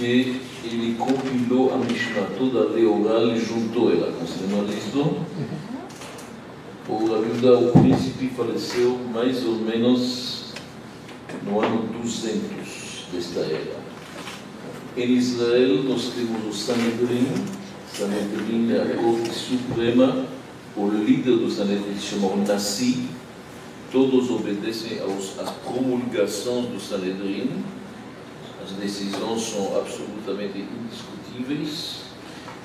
que ele compilou a Mishnah, toda lei oral e juntou ela. Conseguiram isso? O Rabiuda, o príncipe, faleceu mais ou menos no ano 200 desta era. Em Israel, nós temos o Sanedrin. Sanedrin é a corte suprema. O líder do Sanedrin se chama Nassi. Todos obedecem aos, às promulgações do Sanedrin. As decisões são absolutamente indiscutíveis.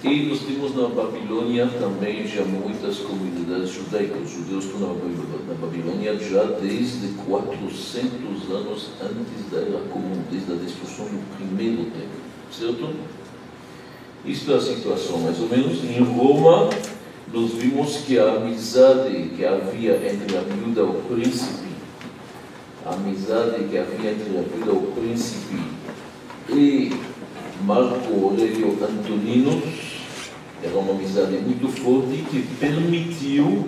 E nós temos na Babilônia também já muitas comunidades judaicas. Os judeus estão na Babilônia já desde 400 anos antes da Era Comum, desde a destruição do primeiro templo. Certo? Isto é a situação, mais ou menos. Em Roma, nós vimos que a amizade que havia entre a viúva e o príncipe, a amizade que havia entre a viúva e o príncipe e Marco Aurélio Antonino, era uma amizade muito forte que permitiu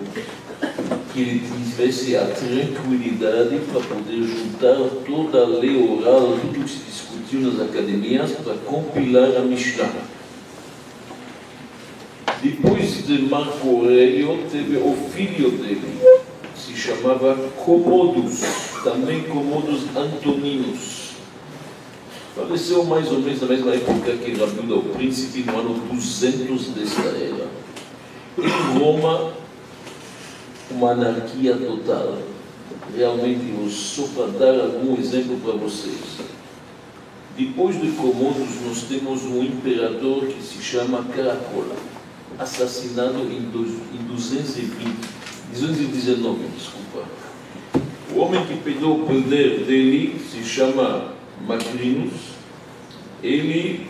que ele tivesse a tranquilidade para poder juntar toda a lei oral, tudo que se discutiu nas academias, para compilar a Mishnah. Depois de Marco Aurélio, teve o filho dele, que se chamava Commodus, também Commodus Antoninos Faleceu mais ou menos na mesma época que Rabiuda, o príncipe, no ano 200 desta era. Em Roma, uma anarquia total. Realmente, só para dar algum exemplo para vocês. Depois de Comodos, nós temos um imperador que se chama Caracola, assassinado em 220, 219, desculpa. O homem que pegou o poder dele se chama Macrinus, ele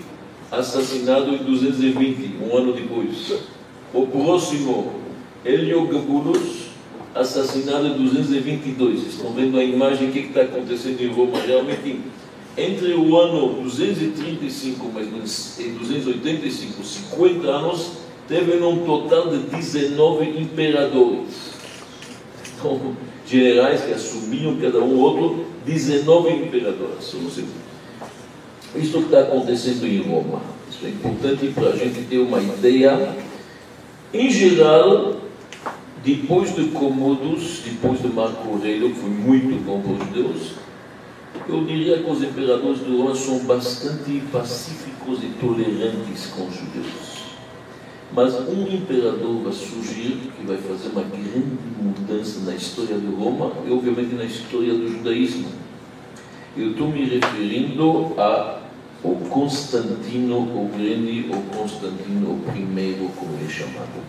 assassinado em 220, um ano depois. O próximo, Heliogabulus, assassinado em 222. Estão vendo a imagem, o que está acontecendo em Roma? Realmente, entre o ano 235 mais ou menos, e 285, 50 anos, teve um total de 19 imperadores. Então, generais que assumiam cada um outro 19 imperadores. Isso está acontecendo em Roma. Isso é importante para a gente ter uma ideia. Em geral, depois de Comodos, depois de Marco Aurélio, que foi muito bom para os judeus, eu diria que os imperadores de Roma são bastante pacíficos e tolerantes com os judeus. Mas um imperador vai surgir que vai fazer uma grande mudança na história de Roma e, obviamente, na história do judaísmo. Eu estou me referindo a o Constantino o Grande, ou Constantino Primeiro, como é chamado.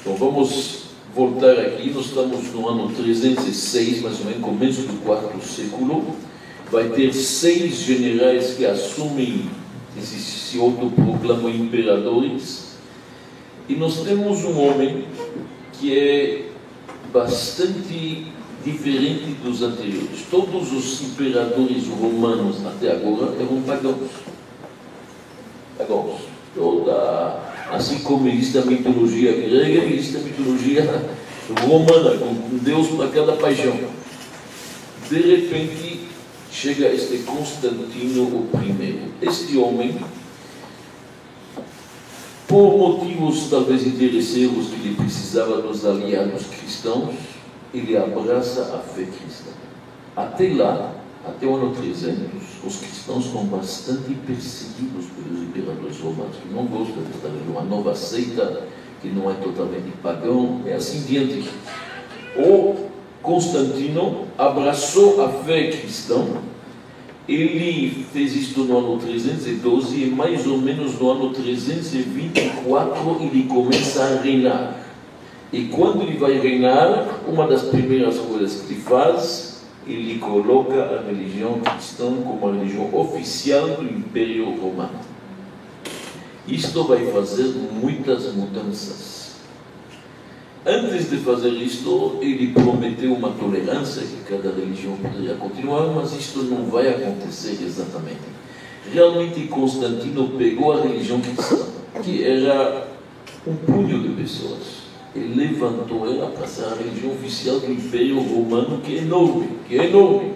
Então vamos voltar aqui, nós estamos no ano 306, mais ou menos, começo do quarto século. Vai ter seis generais que assumem esses se autoproclamam imperadores. E nós temos um homem que é bastante diferente dos anteriores. Todos os imperadores romanos até agora eram pagãos. Pagãos. Toda, assim como existe a mitologia grega, existe a mitologia romana, com Deus para cada paixão. De repente, chega este Constantino I. Este homem, por motivos talvez interesseiros que ele precisava dos aliados cristãos, ele abraça a fé cristã. Até lá, até o ano 300, os cristãos são bastante perseguidos pelos imperadores romanos, que não gostam de uma nova seita, que não é totalmente pagão, e assim diante. O Constantino abraçou a fé cristã. Ele fez isto no ano 312 e mais ou menos no ano 324 ele começa a reinar. E quando ele vai reinar, uma das primeiras coisas que ele faz, ele coloca a religião cristã como a religião oficial do Império Romano. Isto vai fazer muitas mudanças. Antes de fazer isto, ele prometeu uma tolerância que cada religião poderia continuar, mas isto não vai acontecer exatamente. Realmente, Constantino pegou a religião cristã, que era um punho de pessoas, e levantou ela para ser a religião oficial do Império Romano, que é enorme, que é enorme.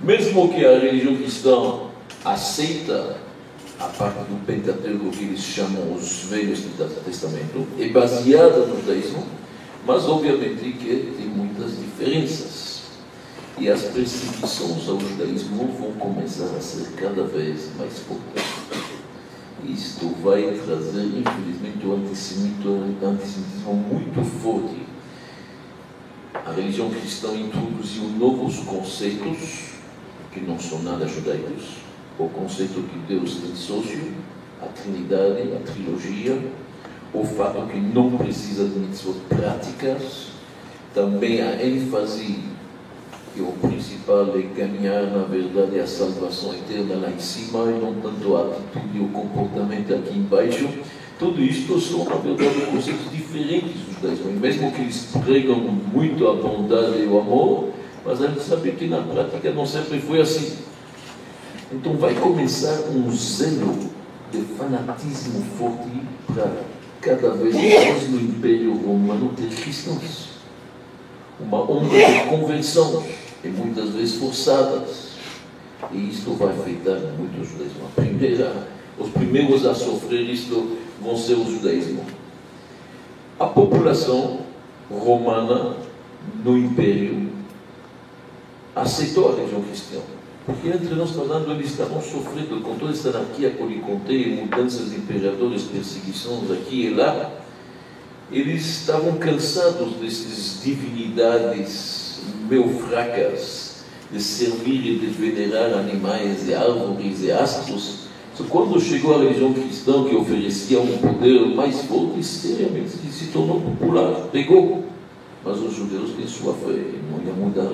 Mesmo que a religião cristã aceita a parte do Pentateuco que eles chamam os Velhos Testamento, é baseada no judaísmo, mas obviamente que tem muitas diferenças. E as perseguições ao judaísmo vão começar a ser cada vez mais fortes. Isto vai trazer, infelizmente, o antissemitismo muito forte. A religião cristã introduziu novos conceitos que não são nada judaicos o conceito que Deus tem sócio, a Trindade, a trilogia, o fato que não precisa de mitzvot práticas, também a ênfase que o principal é ganhar, na verdade, a salvação eterna lá em cima e não tanto a atitude e o comportamento aqui embaixo. Tudo isto são, na verdade, conceitos diferentes dos judaísmo. Mesmo que eles pregam muito a bondade e o amor, mas a gente sabe que na prática não sempre foi assim. Então vai começar um zelo de fanatismo forte para cada vez mais no Império Romano ter cristãos. Uma onda de conversão, e muitas vezes forçadas. E isto vai afetar muito o judaísmo. A primeira, os primeiros a sofrer isto vão ser o judaísmo. A população romana no Império aceitou a religião cristã porque entre nós falando, eles estavam sofrendo com toda essa anarquia que eu lhe contei, mudanças de imperadores, perseguições aqui e lá. Eles estavam cansados dessas divinidades meio fracas, de servir e de venerar animais e árvores e astros. Quando chegou a religião cristã que oferecia um poder mais forte, seriamente se tornou popular, pegou. Mas os judeus têm sua fé, não iam mudar.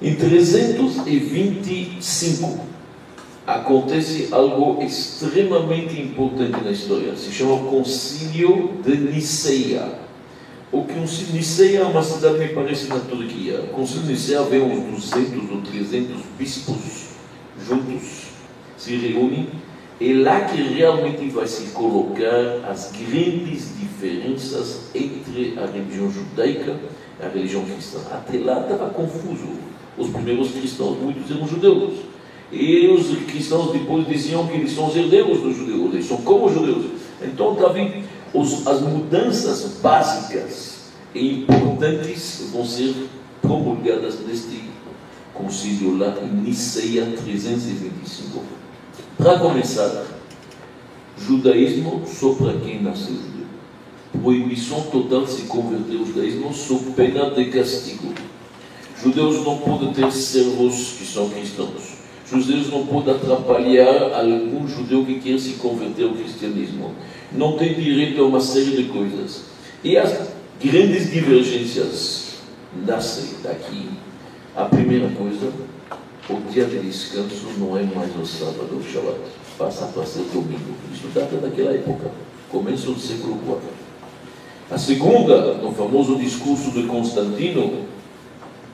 Em 325 acontece algo extremamente importante na história. Se chama Concílio de Niceia. O que um Niceia é uma cidade, me parece, na Turquia. O Concílio de Niceia vem uns 200 ou 300 bispos juntos, se reúnem. É lá que realmente vai se colocar as grandes diferenças entre a religião judaica e a religião cristã. Até lá estava confuso os primeiros cristãos, muitos eram judeus. E os cristãos depois diziam que eles são os herdeiros dos judeus, eles são como os judeus. Então, Davi, os, as mudanças básicas e importantes vão ser promulgadas neste concílio lá em Niceia 325. Para começar, judaísmo só para quem nasceu judeu. Proibição total de se converter ao judaísmo sob pena de castigo. Judeus não podem ter servos que são cristãos. Judeus não podem atrapalhar algum judeu que quer se converter ao cristianismo. Não tem direito a uma série de coisas. E as grandes divergências nascem daqui. A primeira coisa, o dia de descanso não é mais o sábado, o Shabbat. Passa para ser domingo. Isso data daquela época, começo do século IV. A segunda, no famoso discurso de Constantino,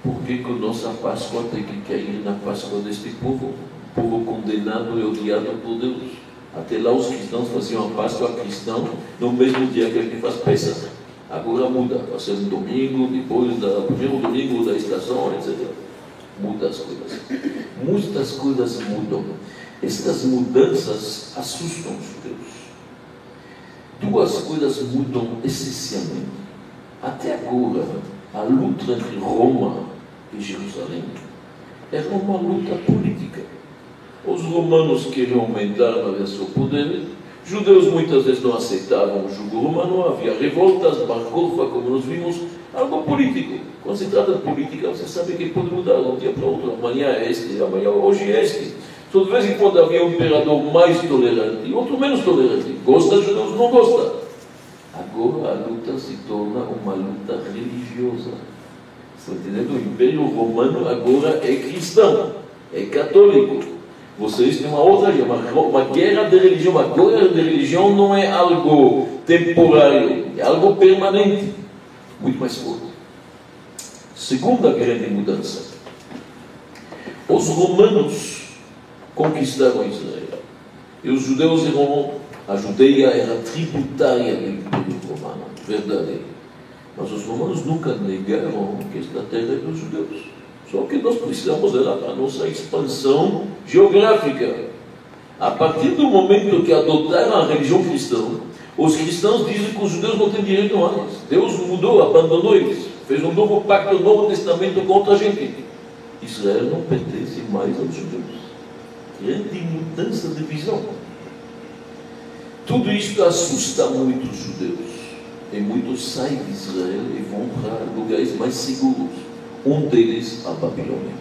por que, que a nossa Páscoa tem que cair na Páscoa deste povo? Povo condenado e odiado por Deus. Até lá os cristãos faziam a Páscoa cristã no mesmo dia que a gente faz peça. Agora muda, vai ser um domingo, depois do primeiro domingo da estação, etc. Muda as coisas. Muitas coisas mudam. Estas mudanças assustam os judeus. Duas coisas mudam essencialmente. Até agora, a luta entre Roma em Jerusalém era uma luta política. Os romanos queriam aumentar o seu poder, judeus muitas vezes não aceitavam o jugo romano, havia revoltas, bar como nós vimos, algo político. Quando se trata de política, você sabe que pode mudar de um dia para outro. Amanhã é este, amanhã hoje é este. Então, de vez em quando havia um imperador mais tolerante outro menos tolerante. Gosta de judeus, não gosta. Agora a luta se torna uma luta religiosa. Estão entendendo? O Império Romano agora é cristão, é católico. Vocês têm uma outra uma, uma guerra de religião. Uma guerra de religião não é algo temporário, é algo permanente, muito mais forte. Segunda grande mudança. Os romanos conquistaram Israel. E os judeus eram, a Judeia era tributária do Império Romano, verdade. Mas os romanos nunca negaram que esta terra é dos judeus. Só que nós precisamos para a nossa expansão geográfica. A partir do momento que adotaram a religião cristã, os cristãos dizem que os judeus não têm direito mais. Deus mudou, abandonou eles. Fez um novo pacto, um novo testamento contra a gente. Israel não pertence mais aos judeus. Grande mudança de visão. Tudo isso assusta muito os judeus. E muitos saem de Israel e vão para lugares mais seguros. Um deles, a Babilônia.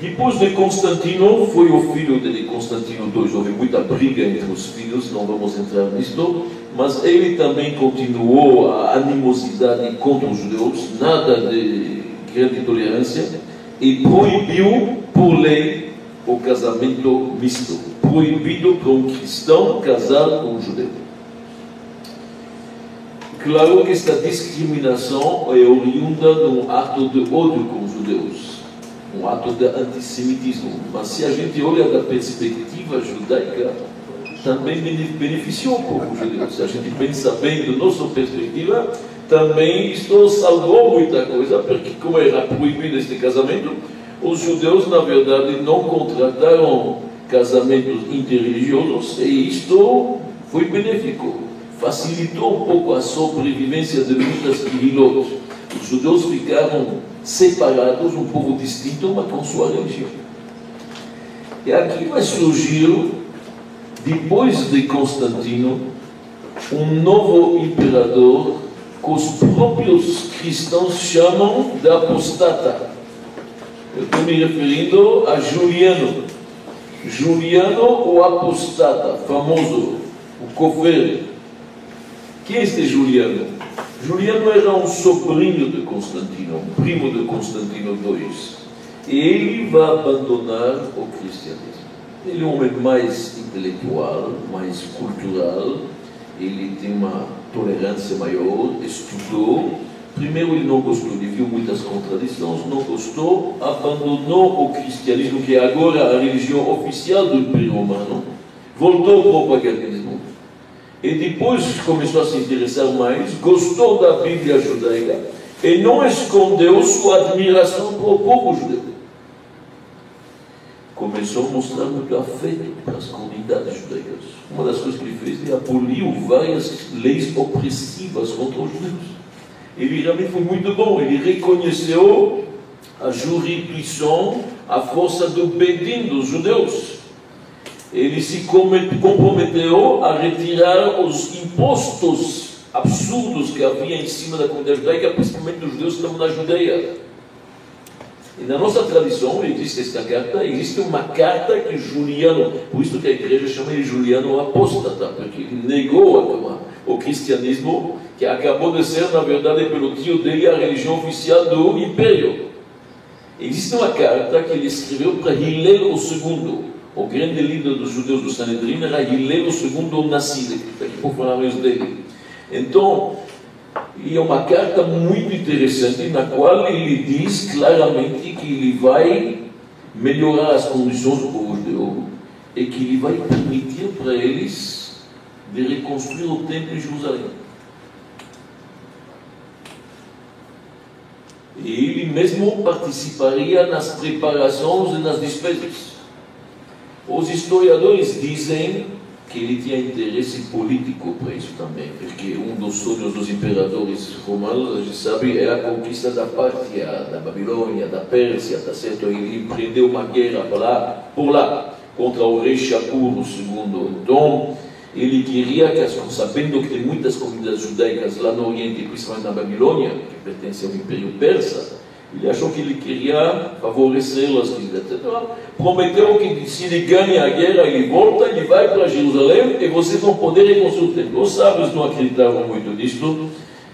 Depois de Constantino, foi o filho de Constantino II. Houve muita briga entre os filhos, não vamos entrar nisto, mas ele também continuou a animosidade contra os judeus, nada de grande tolerância, e proibiu por lei o casamento misto. Proibido para um cristão casar com um judeu. Claro que esta discriminação é oriunda de um ato de ódio com os judeus um ato de antissemitismo. Mas se a gente olha da perspectiva judaica, também beneficiou o povo judeu. Se a gente pensa bem da nossa perspectiva, também isto salvou muita coisa, porque como era proibido este casamento, os judeus, na verdade, não contrataram casamentos interreligiosos e isto foi benéfico. Facilitou um pouco a sobrevivência de muitas quilot. Os judeus ficaram separados, um povo distinto, mas com sua religião. E aqui vai surgir, depois de Constantino, um novo imperador que os próprios cristãos chamam de apostata. Eu estou me referindo a Juliano. Juliano, o apostata, famoso, o cofre. Quem é este Juliano? Juliano era um sobrinho de Constantino, um primo de Constantino II. E ele vai abandonar o cristianismo. Ele é um homem mais intelectual, mais cultural, ele tem uma tolerância maior, estudou. Primeiro ele não gostou, ele viu muitas contradições, não gostou, abandonou o cristianismo, que é agora a religião oficial do Império Romano, voltou para o paganismo e depois começou a se interessar mais, gostou da Bíblia judaica e não escondeu sua admiração para o povo judeu. Começou a mostrar muito afeto para as comunidades judaicas. Uma das coisas que ele fez é aboliu várias leis opressivas contra os judeus. Ele realmente foi muito bom, ele reconheceu a jurisdição, a força do Bedin dos judeus ele se comprometeu a retirar os impostos absurdos que havia em cima da comunidade judaica, principalmente dos judeus que estavam na Judeia. E na nossa tradição existe esta carta, existe uma carta que Juliano, por isso que a igreja chama ele Juliano apóstata, porque ele negou o cristianismo, que acabou de ser, na verdade, pelo tio dele, a religião oficial do império. Existe uma carta que ele escreveu para Hillel II, o grande líder dos judeus do Sanedrim era Hillel II Nasside, daqui a pouco falaremos dele. Então, e é uma carta muito interessante na qual ele diz claramente que ele vai melhorar as condições do povo judeu e que ele vai permitir para eles de reconstruir o templo em Jerusalém. E ele mesmo participaria nas preparações e nas despesas. Os historiadores dizem que ele tinha interesse político para isso também, porque um dos sonhos dos imperadores romanos, a gente sabe, é a conquista da Pátria, da Babilônia, da Pérsia, tá certo? Ele empreendeu uma guerra por lá, por lá contra o rei Shapur II. Então, ele queria que, sabendo que tem muitas comunidades judaicas lá no Oriente, principalmente na Babilônia, que pertence ao Império Persa, ele achou que ele queria favorecê-las, etc. Prometeu que se ele ganha a guerra, ele volta, ele vai para Jerusalém e vocês vão poder reconstruir. Os sábios não acreditavam muito nisto,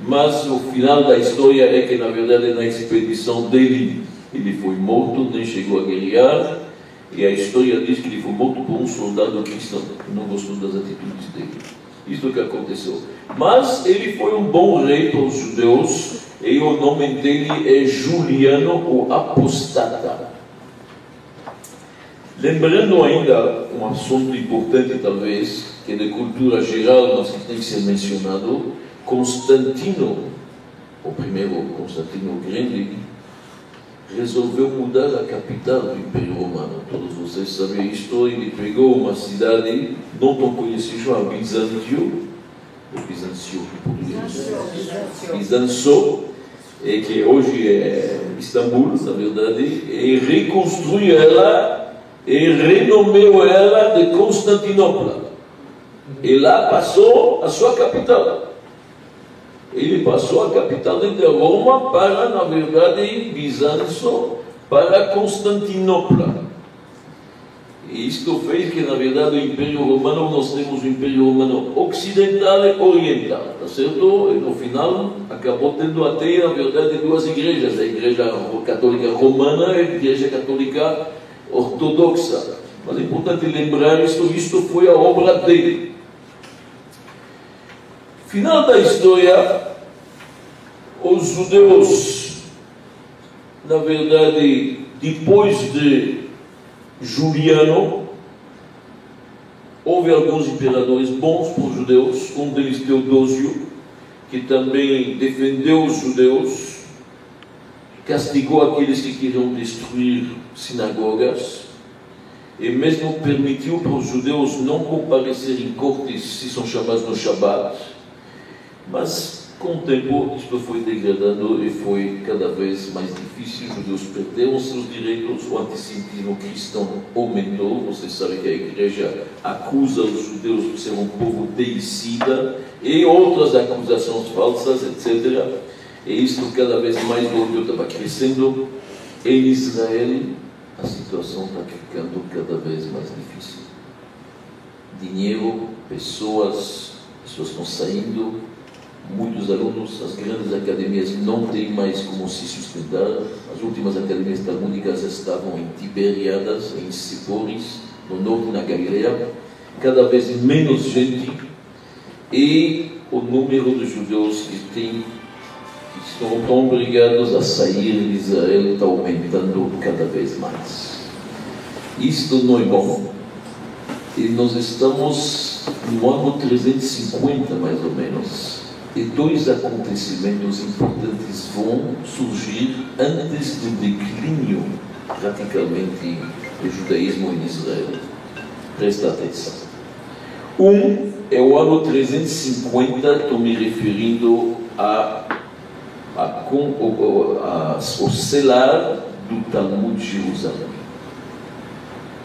mas o final da história é que, na verdade, na expedição dele, Ele foi morto, nem chegou a guerrear, e a história diz que ele foi morto por um soldado cristão, que não gostou das atitudes dele. Isso é o que aconteceu. Mas ele foi um bom rei para os judeus, e o nome dele é Juliano, o Apostata. Lembrando ainda um assunto importante, talvez, que é de cultura geral, mas que tem que ser mencionado, Constantino, o primeiro Constantino Grande, resolveu mudar a capital do Império Romano. Todos vocês sabem isto. Ele pegou uma cidade não tão conhecida, chamada Bizantio, ou Bizancio em português, Bizancio, que hoje é Istambul, na verdade, e reconstruiu ela e renomeou ela de Constantinopla. E lá passou a sua capital ele passou a capital de Roma para, na verdade, Bizâncio, para Constantinopla. E isto fez que, na verdade, o Império Romano, nós temos o Império Romano Ocidental e Oriental, tá certo? E no final acabou tendo até, na verdade, duas igrejas, a Igreja Católica Romana e a Igreja Católica Ortodoxa. Mas é importante lembrar isto, isto foi a obra dele. Final da história, os judeus, na verdade, depois de Juliano, houve alguns imperadores bons para os judeus, um deles Teodósio, que também defendeu os judeus, castigou aqueles que queriam destruir sinagogas, e mesmo permitiu para os judeus não comparecer em cortes, se são chamados no Shabat, mas com o tempo isto foi degradando e foi cada vez mais difícil. Os judeus perderam seus direitos, o antissemitismo cristão aumentou. Vocês sabem que a igreja acusa os judeus de ser um povo deicida e outras acusações falsas, etc. E isto cada vez mais o ódio estava crescendo. Em Israel, a situação está ficando cada vez mais difícil. Dinheiro, pessoas, pessoas estão saindo, muitos alunos, as grandes academias não têm mais como se sustentar. As últimas academias talmúdicas estavam em Tiberiadas, em Sipores, no norte, na Galileia. Cada vez menos gente e o número de judeus que, tem, que estão obrigados a sair de Israel está aumentando cada vez mais. Isto não é bom. E nós estamos no ano 350, mais ou menos e dois acontecimentos importantes vão surgir antes do declínio radicalmente do judaísmo em Israel. Presta atenção. Um é o ano 350, estou me referindo a, a, a, a, o selar do Talmud de Jerusalém.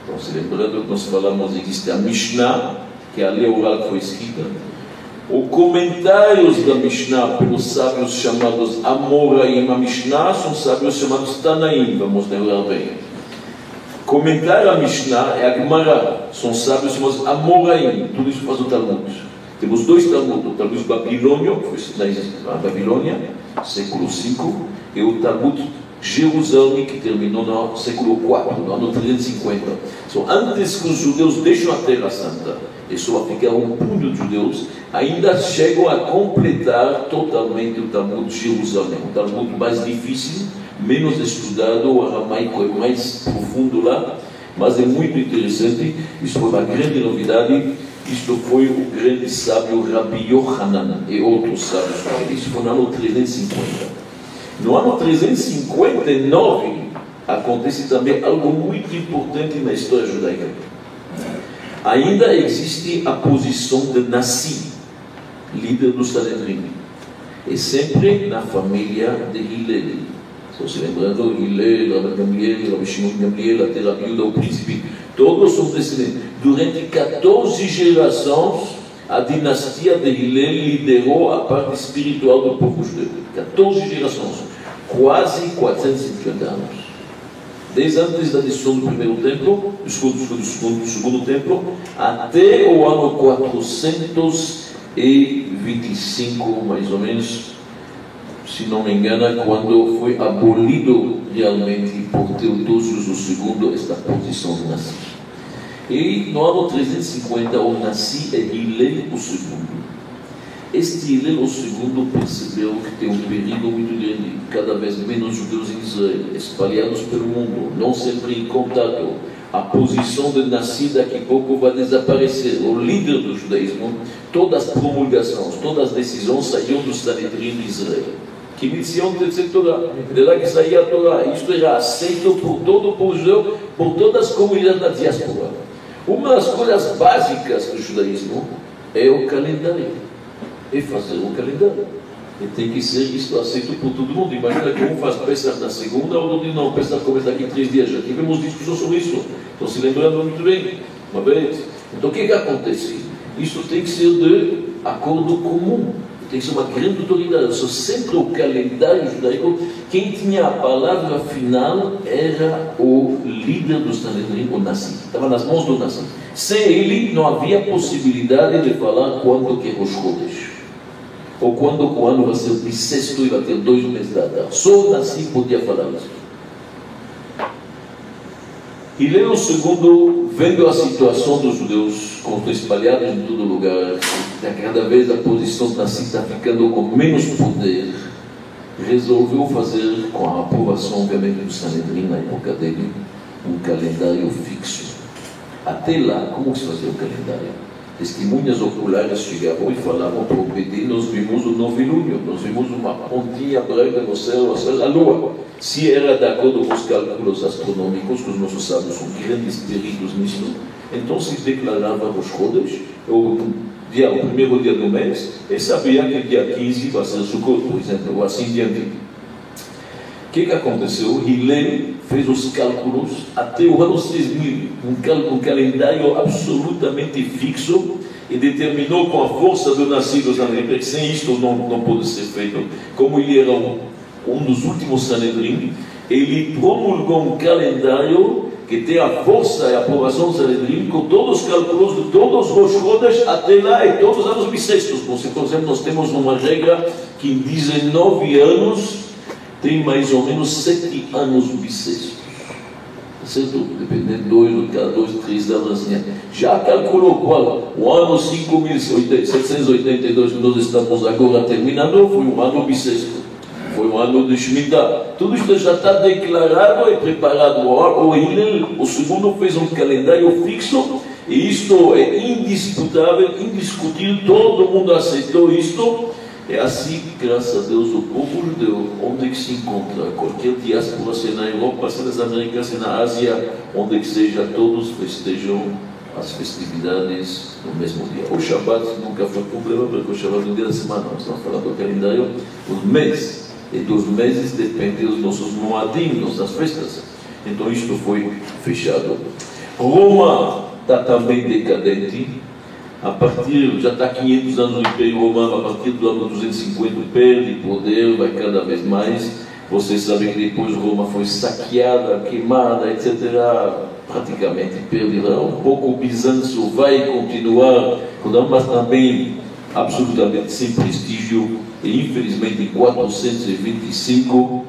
Então, se lembrando que nós falamos, existe a Mishnah, que é a lei oral que foi escrita, os comentários da Mishnah pelos sábios chamados Amoraim, a Mishnah são sábios chamados Tanaim, vamos lembrar bem. Comentário a Mishnah é a Gemara, são sábios chamados Amoraim, tudo isso faz o Talmud. Temos dois Talmud, o Talmud babilônio, que foi na Babilônia, século V, e o Talmud Jerusalém, que terminou no século IV, no ano 350. Então, antes que os judeus deixem a Terra Santa, só ficar um punho de judeus, ainda chegam a completar totalmente o Talmud de Jerusalém, o Talmud mais difícil, menos estudado, o aramaico é mais profundo lá, mas é muito interessante, isso foi uma grande novidade, isto foi o grande sábio Rabbi Yohanan e outros sábios, isso foi no ano 350. No ano 359 acontece também algo muito importante na história judaica. Ainda existe a posição de Nassi, líder do Sanedrim. E sempre na família de Hillel. Estou se lembrando, Hillel, Rabbi Gamliel, Rabbi Shimon Gamliel, até Rabbi o príncipe, todos são descendentes. Durante 14 gerações, a dinastia de Hillel liderou a parte espiritual do povo judeu. 14 gerações, quase 450 anos. Desde antes da destruição do primeiro templo, do segundo, do segundo, do segundo templo, até o ano 400 e 25, mais ou menos, se não me engano, quando foi abolido realmente por Teodósios II esta posição de Nassi. E no ano 350 o Nassi é Hillel II. Este Hillel II percebeu que tem um perigo muito grande, cada vez menos judeus em Israel, espalhados pelo mundo, não sempre em contato. A posição de Nassi daqui a pouco vai desaparecer. O líder do judaísmo, todas as promulgações, todas as decisões saíram do Sanedrim de Israel. Que missão de Torá, de lá que saía a Torá. Isto era aceito por todo o povo judeu, por todas as comunidades da diáspora. Uma das coisas básicas do judaísmo é o calendário e fazer um calendário. E tem que ser isso aceito por todo mundo. Imagina que um faz Pesach na segunda, o outro não, Pesach começa daqui três dias. Já tivemos discussão sobre isso. Estão se lembrando muito bem. Uma vez. Então o que, que acontece? Isso tem que ser de acordo comum. Tem que ser uma grande autoridade. Só sempre o calendário judaico, quem tinha a palavra final era o líder do Sanedrim, o Nassi. Estava nas mãos do Nassi. Sem ele, não havia possibilidade de falar quando que é os Chodesh ou quando o ano vai ser bissexto e vai ter dois meses da data. Só assim podia falar isso. E Leão II, vendo a situação dos judeus, como espalhados em todo lugar, que cada vez a posição da está ficando com menos poder, resolveu fazer, com a aprovação, obviamente, do Sanedrim na época dele, um calendário fixo. Até lá, como se fazia o calendário? Testemunhas oculares chegavam e falavam para o PD, nós vimos o novilúnio, nós vimos uma pontinha branca no céu, a lua. Se era de acordo com os cálculos astronômicos, que os nossos sábios são grandes peritos nisso, então se declarava os rodas, o, dia, o primeiro dia do mês, e sabia que dia 15 vai ser Sukkot, por exemplo, ou assim diante. O que, que aconteceu? Hillel fez os cálculos até o ano 6000, um, um calendário absolutamente fixo e determinou com a força do nascido Sanedrim, sem isto não, não pode ser feito, como ele era um, um dos últimos Sanedrim, ele promulgou um calendário que tem a força e a aprovação do Sanedrim, com todos os cálculos de todos os Rodas até lá e todos os anos bissextos. Por exemplo, nós temos uma regra que em 19 anos tem mais ou menos sete anos bissextos. Certo? Dependendo de dois, dois, três anos assim. Já calculou qual? O ano 5782 que nós estamos agora terminando foi um ano bissexto. Foi um ano de Shemitah. Tudo isso já está declarado e preparado. O Hillel, o segundo, fez um calendário fixo e isto é indisputável, indiscutível. Todo mundo aceitou isto é assim que, graças a Deus, o povo judeu, onde que se encontra, qualquer diáspora, se na Europa, se nas Américas, se na Ásia, onde que seja, todos festejam as festividades no mesmo dia. O Shabbat nunca foi problema, porque o Shabbat é um dia da semana. Nós estamos falando do calendário, os meses. E dos meses dependem dos nossos moadim, nossas festas. Então isto foi fechado. Roma está também decadente a partir, já está 500 anos no Império Romano, a partir do ano 250 perde poder, vai cada vez mais. Vocês sabem que depois Roma foi saqueada, queimada, etc. Praticamente perderá um pouco. O Bizâncio vai continuar, mas também absolutamente sem prestígio. E infelizmente em 425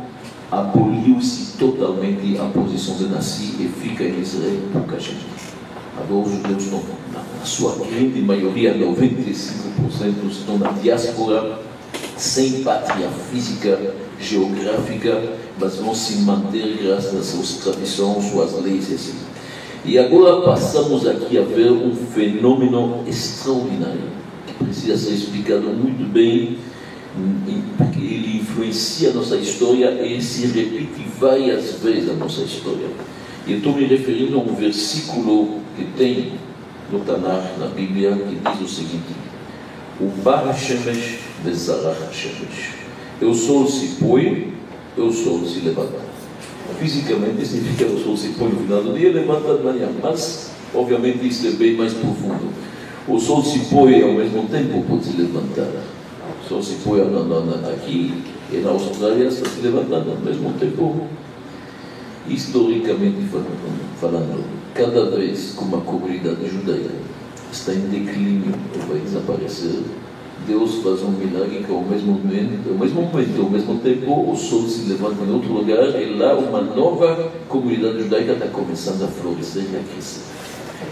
aboliu-se totalmente a posição de Nassi e fica em Israel pouca gente. Agora os judeus estão a sua grande maioria, 95%, estão na diáspora, sem pátria física, geográfica, mas vão se manter graças às suas tradições, suas leis assim. E agora passamos aqui a ver um fenômeno extraordinário, que precisa ser explicado muito bem, porque ele influencia a nossa história e se repete várias vezes a nossa história. E estou me referindo a um versículo que tem no Tanakh, na Bíblia, que diz o seguinte: O Bar Shemesh Bezarach Shemesh. Eu sou se põe, eu sou se levanta. Fisicamente significa o sol se põe no final do dia levanta de manhã, mas obviamente isso é bem mais profundo. O sol se põe ao mesmo tempo pode se levantar. O sol se põe aqui e na Austrália está se levantando ao mesmo tempo. Historicamente falando cada vez que uma comunidade judaica está em declínio ou vai desaparecer, Deus faz um milagre que ao mesmo momento, ao mesmo momento, ao mesmo tempo, o sol se levanta em outro lugar e lá uma nova comunidade judaica está começando a florescer e a crescer.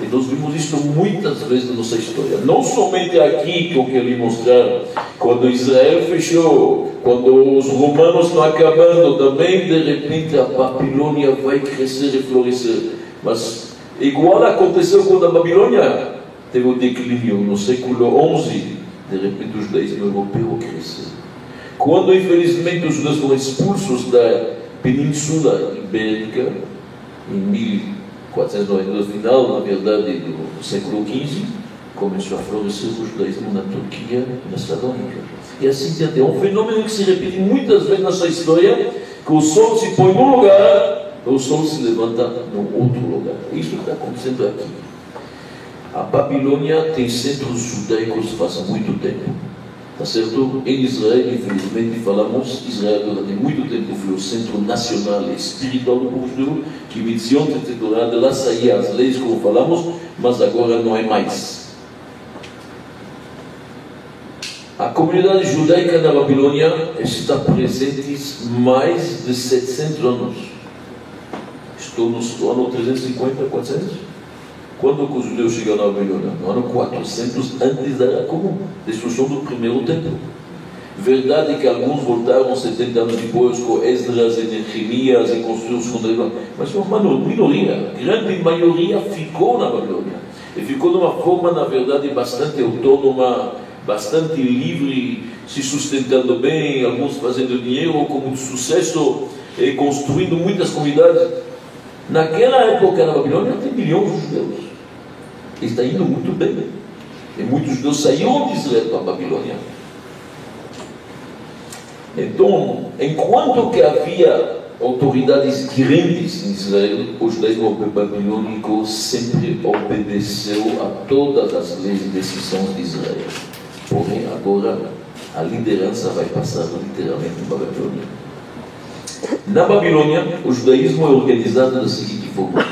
E nós vimos isso muitas vezes na nossa história. Não somente aqui que eu queria mostrar, quando Israel fechou, quando os romanos estão acabando, também de repente a Babilônia vai crescer e florescer. Mas igual aconteceu com a Babilônia, teve o declínio no século XI, de repente o judaísmo europeu cresceu. Quando infelizmente os judeus foram expulsos da Península Ibérica, em 1492, final, na verdade, do século XV, começou a florescer o judaísmo na Turquia e na Salônica. E assim diante. É um fenômeno que se repete muitas vezes na sua história, que o sol se põe num lugar, o sol se levanta num outro lugar. Isso está acontecendo aqui. A Babilônia tem centros judaicos faz muito tempo. Tá certo? Em Israel, infelizmente, falamos, Israel durante muito tempo foi o centro nacional espiritual do povo judeu, que Mitzion de lá saíam as leis, como falamos, mas agora não é mais. A comunidade judaica na Babilônia está presente mais de 700 anos. Estou no ano 350, 400? Quando os judeus chegaram à Babilônia? No ano 400 antes da comum, destruição do primeiro templo. Verdade que alguns voltaram 70 anos depois com Esdras e Nehemias e construíram os contra mas uma minoria, grande maioria ficou na Babilônia. E ficou de uma forma, na verdade, bastante autônoma, bastante livre, se sustentando bem, alguns fazendo dinheiro com muito sucesso, e construindo muitas comunidades. Naquela época na Babilônia tem milhões de judeus. Está indo muito bem. E muitos judeus saíram de Israel para a Babilônia. Então, enquanto que havia autoridades grandes em Israel, o judaísmo babilônico sempre obedeceu a todas as leis e decisões de Israel. Agora a liderança vai passar literalmente em Babilônia. Na Babilônia, o judaísmo é organizado da seguinte forma: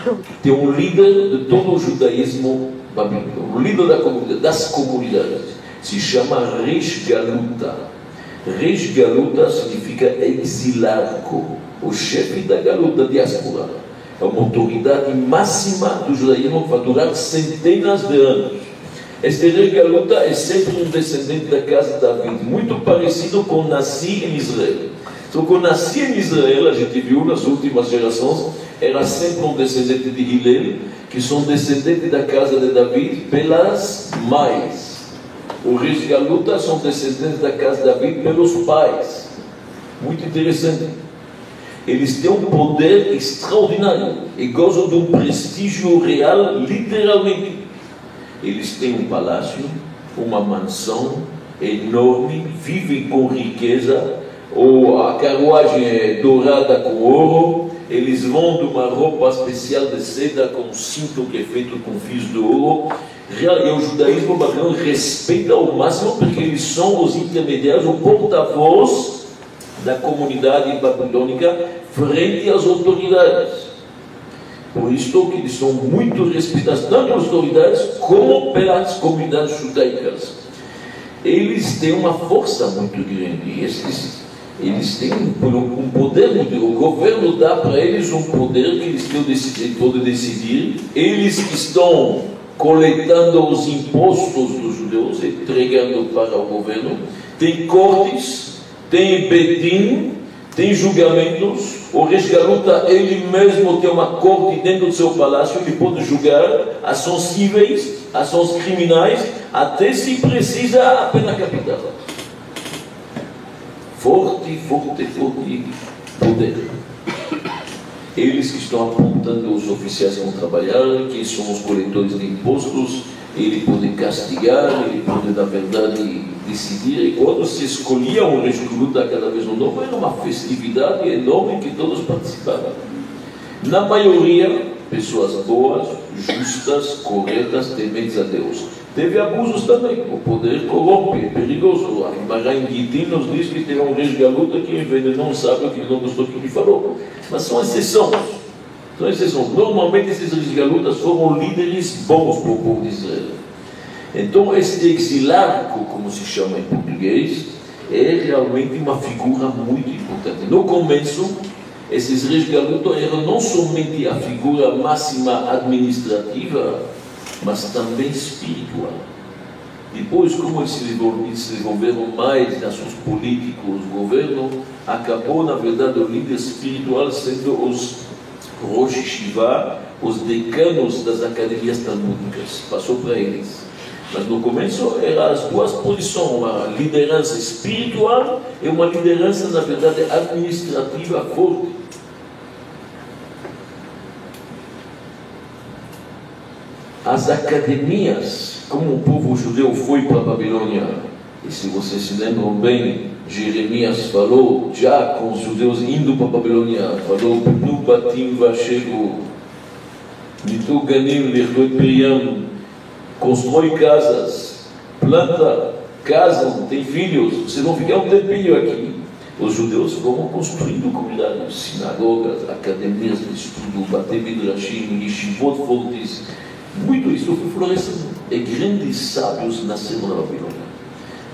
tem um líder de todo o judaísmo babilônico, o líder da comunidade, das comunidades, se chama Rish Galuta. Rish Galuta significa exilado, o chefe da Galuta, diáspora. É uma autoridade máxima do judaísmo que vai durar centenas de anos. Este rei Galuta é sempre um descendente da casa de David, muito parecido com Nassi em Israel. Então, quando nasci em Israel, a gente viu nas últimas gerações, era sempre um descendente de Hillel, que são descendentes da casa de David pelas mães. Os reis Galuta são descendentes da casa de David pelos pais. Muito interessante. Eles têm um poder extraordinário e gozam de um prestígio real, literalmente. Eles têm um palácio, uma mansão enorme, vivem com riqueza, ou a carruagem é dourada com ouro, eles vão de uma roupa especial de seda com um cinto que é feito com fios de ouro. E o judaísmo babilônico respeita ao máximo porque eles são os intermediários, o porta-voz da comunidade babilônica frente às autoridades. Por isso que eles são muito respeitados, tanto as autoridades como pelas comunidades judaicas. Eles têm uma força muito grande. E esses eles têm um poder, o governo dá para eles um poder que eles têm podem decidir. Eles que estão coletando os impostos dos judeus, entregando para o governo, tem cortes, tem bedim, tem julgamentos. O resgaruta, ele mesmo tem uma corte dentro do seu palácio, ele pode julgar ações cíveis, ações criminais, até se precisa a pena capital forte, forte, forte poder. Eles que estão apontando os oficiais que vão trabalhar, que são os coletores de impostos, ele pode castigar, ele pode, na verdade, decidir. E quando se escolhia um recruta cada vez um novo, era uma festividade enorme que todos participavam. Na maioria, pessoas boas, justas, corretas, tementes a Deus. Teve abusos também. O poder corrompe, é perigoso. A Maran Guitin nos diz que teve um resgaluta que envenenou um sábio que não gostou do que ele falou. Mas são exceções. São exceções. Normalmente esses resgalutas foram líderes bons para o povo de Israel. Então, esse exilarco, como se chama em português, é realmente uma figura muito importante. No começo, esses reis galutos eram não somente a figura máxima administrativa, mas também espiritual. Depois, como eles se desenvolveram mais nas seus políticos, o governo, acabou, na verdade, o líder espiritual sendo os Rosh Shiva, os decanos das academias talmúdicas. Passou para eles. Mas no começo eram as duas posições, uma liderança espiritual e uma liderança, na verdade, administrativa forte. As academias, como o povo judeu foi para a Babilônia, e se vocês se lembram bem, Jeremias falou, já com os judeus indo para a Babilônia, falou, no batim vachego, nitu ganim lirdoit miriam, constrói casas, planta, casam, tem filhos, vocês vão ficar um tempinho aqui. Os judeus vão construindo comunidades, sinagogas, academias de estudo, bater midrashim, yeshivot. Muito isso foi florescendo. E grandes sábios nasceram na Babilônia.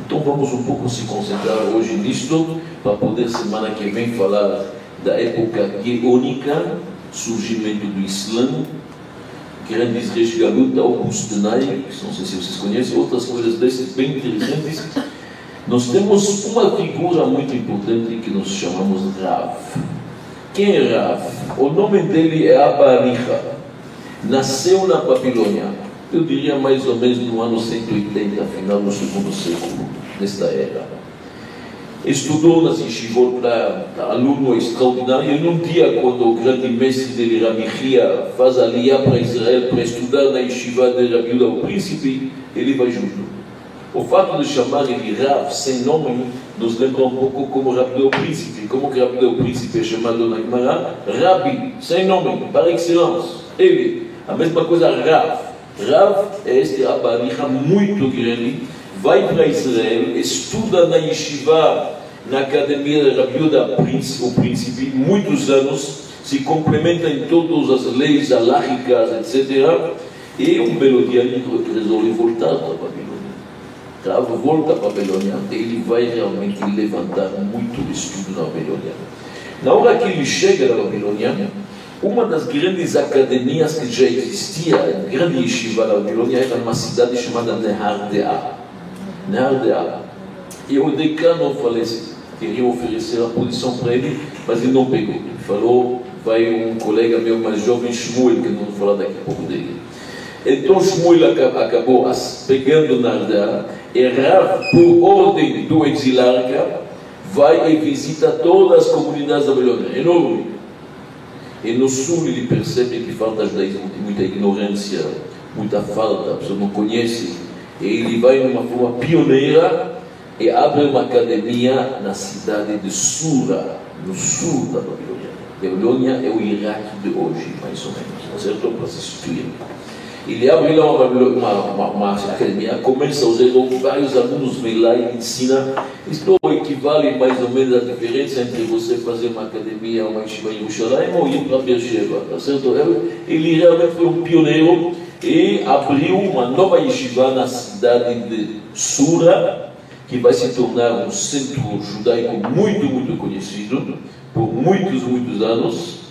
Então vamos um pouco se concentrar hoje nisto, para poder semana que vem falar da época guiônica, surgimento do Islã, grandes reis Galuta, Augusto Nai, que não sei se vocês conhecem, outras coisas dessas bem interessantes. Nós temos uma figura muito importante que nós chamamos Rav. Quem é Rav? O nome dele é Abariha. Nasceu na Babilônia, eu diria mais ou menos no ano 180, final do segundo século, nesta era. Estudou nas para aluno extraordinário. E num dia, quando o grande mestre dele, Ramihia, faz aliá para Israel para estudar na yeshiva de Rabiuda, o príncipe, ele vai junto. O fato de chamar ele Rav, sem nome, nos lembra um pouco como Rabiuda, o príncipe. Como que Rabiuda, o príncipe, é chamado na Gemara? Rabi, sem nome, par excellence. Ele, a mesma coisa, Rav. Rav é este abariha muito grande, vai para Israel, estuda na yeshiva, na academia de Rabiuda, o príncipe, muitos anos, se complementa em todas as leis aláricas, etc. E um belo dia ele resolve voltar para a Babilônia. Rav volta para a Babilônia ele vai realmente levantar muito estudo na Babilônia. Na hora que ele chega na Babilônia, uma das grandes academias que já existia, grande yeshiva da Babilônia, era numa cidade chamada Nehardea. Nehardea. E o decano falece, queria oferecer a posição para ele, mas ele não pegou. Ele falou, vai um colega meu mais jovem, Shmuel, que não vou falar daqui a pouco dele. Então Shmuel acabou pegando Nehardea, e por ordem do exilarca, vai e visita todas as comunidades da Babilônia. Enorme. E no sul ele percebe que falta muita ignorância, muita falta, a pessoa não conhece. E ele vai de uma forma pioneira e abre uma academia na cidade de Sura, no sul da Babilônia. Babilônia é o Iraque de hoje, mais ou menos, certo? Para se situir. Ele abre lá uma, uma, academia, começa a usar vários alunos vêm lá e ensina. Isto equivale mais ou menos à diferença entre você fazer uma academia, uma yeshiva em Yerushalayim ou ir para Beersheba, tá certo? Ele realmente foi um pioneiro e abriu uma nova yeshiva na cidade de Sura, que vai se tornar um centro judaico muito, muito conhecido por muitos, muitos anos.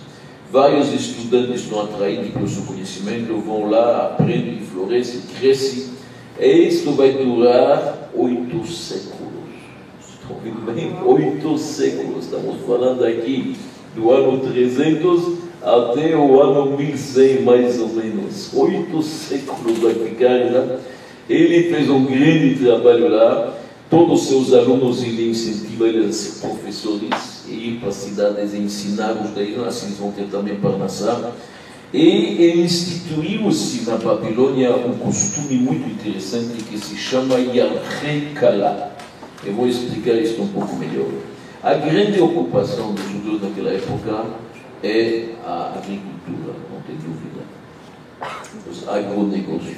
Vários estudantes estão atraídos pelo seu conhecimento, vão lá, aprendem, florescem, crescem. E isto vai durar oito séculos. Estão ouvindo bem? Oito séculos. Estamos falando aqui do ano 300 até o ano 1100, mais ou menos. Oito séculos vai ficar lá. Ele fez um grande trabalho lá. Todos os seus alunos ele incentiva eles a ser professores ir para as cidades e ensinar os judaísmo, assim eles vão ter também Parnassá. E instituiu-se na Babilônia um costume muito interessante que se chama Yarchei Kala. Eu vou explicar isso um pouco melhor. A grande ocupação dos judeus naquela época é a agricultura, não tem dúvida. Os agronegócios.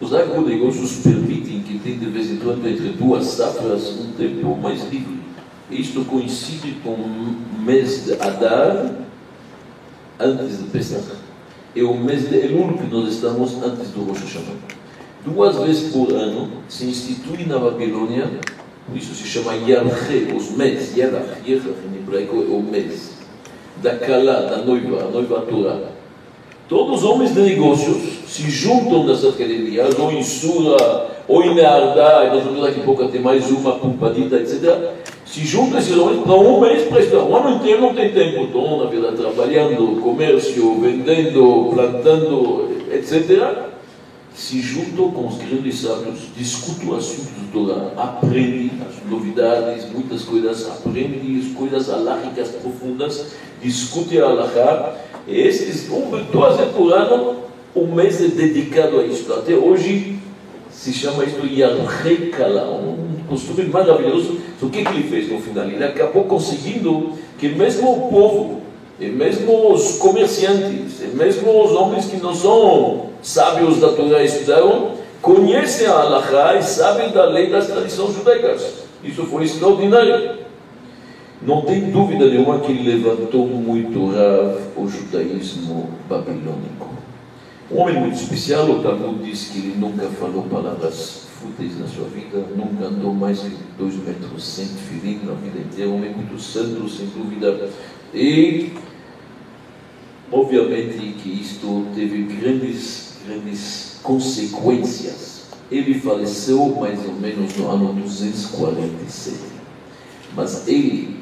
Os agronegócios permitem que tem de vez em quando entre duas safras um tempo mais livre. Isto coincide com o mês de Adar, antes de Pesach. É o mês de Elul que nós estamos antes do Rosh Hashanah. duas vezes por ano, se institui na Babilônia, isso se chama Yarche, os meses, Yerach, Yerach em hebraico é o mês, da Kala, da noiva, a noiva Torá. Todos os homens de negócios se juntam nessa academia, ou em Sura, ou em Neardá, e nós vamos daqui a pouco ter mais uma, Pumpadita, etc. Se juntam esses homens para um mês para estudar. Ano inteiro não tem tempo, estão na vida trabalhando, comércio, vendendo, plantando, etc se juntam com os grandes sábios, discutem o assunto do Torá, aprendem as novidades, muitas coisas, aprendem as coisas aláricas profundas, discutem a alahá. E esses, um, duas vezes por ano, um mês é dedicado a isso. Até hoje se chama isso Yarrei Kala, um costume maravilhoso. O que, que ele fez no final? Ele acabou conseguindo que mesmo o povo, e mesmo os comerciantes, e mesmo os homens que não são sábios da Torá estudaram, conhecem a Allahá e sabem da lei das tradições judaicas. Isso foi extraordinário. Não tem dúvida nenhuma que levantou muito Rav o judaísmo babilônico. Um homem muito especial, o Talmud diz que ele nunca falou palavras fúteis na sua vida, nunca andou mais de dois metros sem filim na vida inteira, um homem muito santo, sem dúvida. E, obviamente, que isto teve grandes grandes consequências. Ele faleceu mais ou menos no ano 247. Mas ele,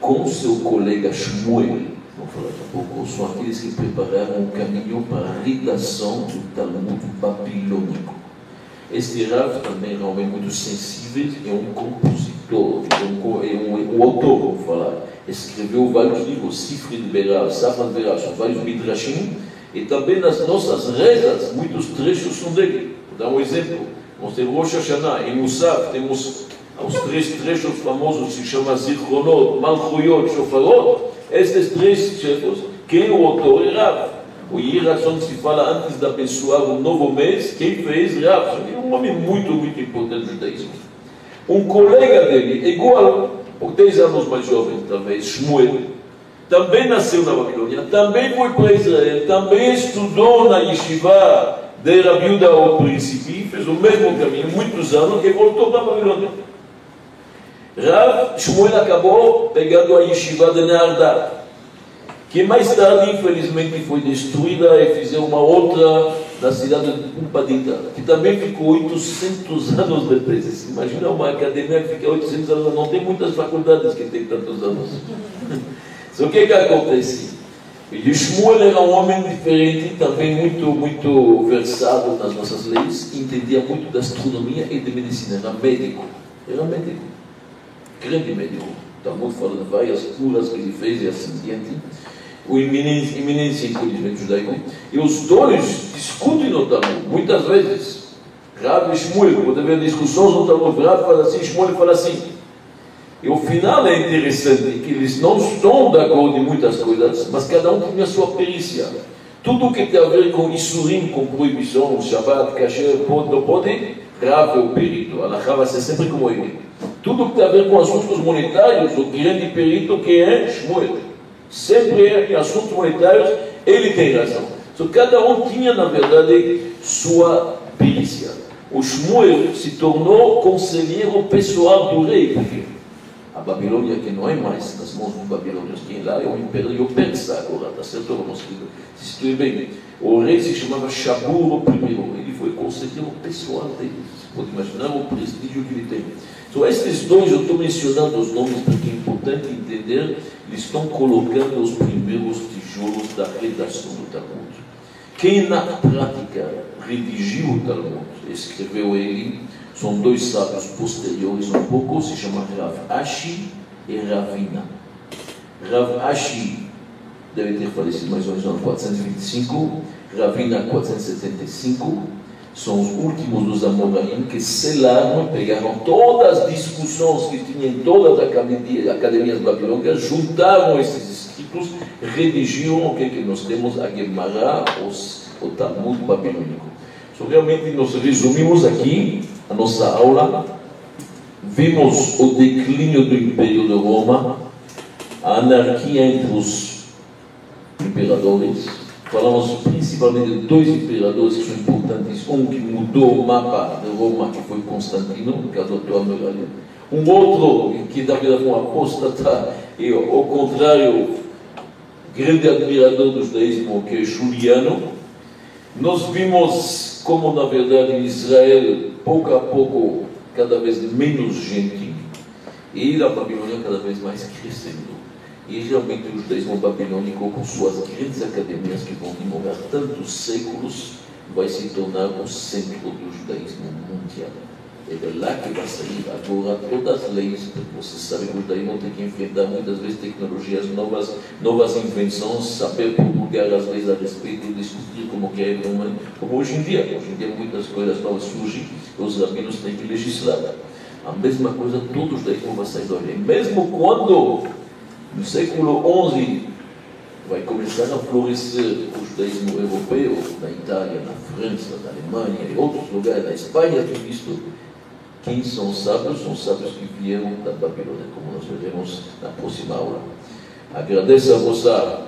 com seu colega Shmuel, vamos falar daqui a pouco, são aqueles que prepararam o caminho para a redação do Talmud babilônico. Este Rav também é um homem muito sensível, é um compositor, é um, é um, um autor, vamos falar. Escreveu vários livros, Sifri de Berá, Safran de Berá, vários midrashim, e também nas nossas rezas, muitos trechos são dele. Vou dar um exemplo. Nós temos Rosh Hashanah, em Musaf, temos os três trechos famosos, se chama Zichronot, Malchuyot, Shofarot. Estes três trechos, quem o autor é Rav. O Yiratzon se fala antes de abençoar o novo mês, quem fez Rav. Um homem muito, muito importante no judaísmo. Um colega dele, igual, por 10 anos mais jovem, talvez, Shmuel, também nasceu na Babilônia, também foi para Israel, também estudou na Yeshiva de Rabiuda o príncipe, fez o mesmo caminho, muitos anos, e voltou para a Babilônia. Rav Shmuel acabou pegando a Yeshiva de Neardá, que mais tarde, infelizmente, foi destruída e fizeram uma outra da cidade de Pumpadita, que também ficou 800 anos depois. Imagina uma academia que fica 800 anos, não tem muitas faculdades que tem tantos anos. o que que acontece? E Shmuel era um homem diferente, também muito, muito versado nas nossas leis, entendia muito da astronomia e de medicina, era médico, era médico, grande médico. Talmud fala de várias curas que ele fez e assim diante. O iminência, iminência em conhecimento judaico. E os dois discutem no Talmud, muitas vezes. Rav e Shmuel, quando haver discussões no Talmud, Rav fala assim, Shmuel fala assim. E o final é interessante, que eles não estão de acordo em muitas coisas, mas cada um tem a sua perícia. Tudo que tem a ver com Isurim, com proibição, Shabbat, Kasher, pode, não pode, grave o perito. Allah vai ser sempre como ele. Tudo que tem a ver com assuntos monetários, o grande perito que é Shmuel. Sempre é em assuntos monetários, ele tem razão. Então, cada um tinha, na verdade, sua perícia. O Shmuel se tornou conselheiro pessoal do rei, porque a Babilônia, que não é mais nas mãos dos babilônios, quem lá é o Império Persa agora, está certo? Vamos se bem. O rei se chamava Shabur I, ele foi conselheiro pessoal dele. Pode imaginar o prestígio que ele tem. Então, esses dois, eu estou mencionando os nomes porque é importante entender, eles estão colocando os primeiros tijolos da redação do Talmud. Quem na prática redigiu o Talmud, escreveu ele, são dois sábios posteriores um pouco, se chama Rav Ashi e Ravina. Rav Ashi deve ter falecido mais ou menos no 425, Ravina 475, são os últimos dos Amoraim que selaram, pegaram todas as discussões que tinham em todas as academias babilônicas, juntaram esses escritos, redigiram o que, é que nós temos, a Gemara, o Talmud babilônico. Então, realmente, nós resumimos aqui a nossa aula, vimos o declínio do Império de Roma, a anarquia entre os imperadores, Falamos principalmente de dois imperadores que são importantes. Um que mudou o mapa de Roma, que foi Constantino, que adotou a muralha. Um outro que, na verdade, foi um apóstata, e ao contrário, grande admirador do judaísmo, que é Juliano. Nós vimos como, na verdade, em Israel, pouco a pouco, cada vez menos gente, e a Babilônia cada vez mais crescendo. E realmente o judaísmo babilônico, com suas grandes academias que vão demorar tantos séculos, vai se tornar o centro do judaísmo mundial. É de lá que vai sair agora todas as leis, você sabe que o judaísmo tem que enfrentar muitas vezes tecnologias novas, novas invenções, saber promulgar as leis a respeito, discutir como que é, como, como hoje em dia. Hoje em dia muitas coisas novas surgem, os rabinos têm que legislar. A mesma coisa, todo o judaísmo vai sair dali. Mesmo quando no século XI vai começar a florescer o judaísmo europeu, na Itália, na França, na Alemanha e outros lugares, na Espanha, tudo isso. Quem são sábios? São sábios que vieram da Babilônia, como nós veremos na próxima aula. Agradeço a vossa